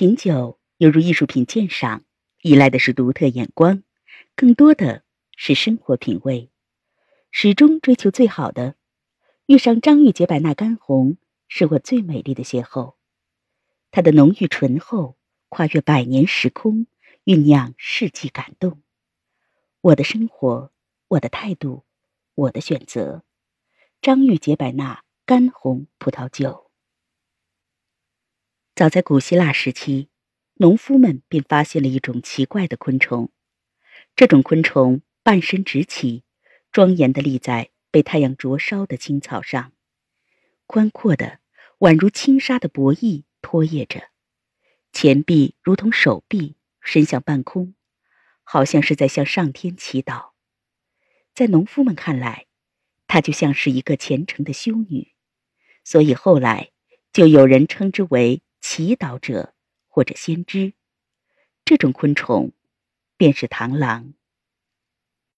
品酒犹如艺术品鉴赏，依赖的是独特眼光，更多的是生活品味，始终追求最好的。遇上张玉洁百纳干红，是我最美丽的邂逅。它的浓郁醇厚，跨越百年时空，酝酿世纪感动。我的生活，我的态度，我的选择。张玉洁百纳干红葡萄酒。早在古希腊时期，农夫们便发现了一种奇怪的昆虫。这种昆虫半身直起，庄严地立在被太阳灼烧的青草上，宽阔的宛如轻纱的薄翼拖曳着，前臂如同手臂伸向半空。好像是在向上天祈祷，在农夫们看来，她就像是一个虔诚的修女，所以后来就有人称之为祈祷者或者先知。这种昆虫，便是螳螂。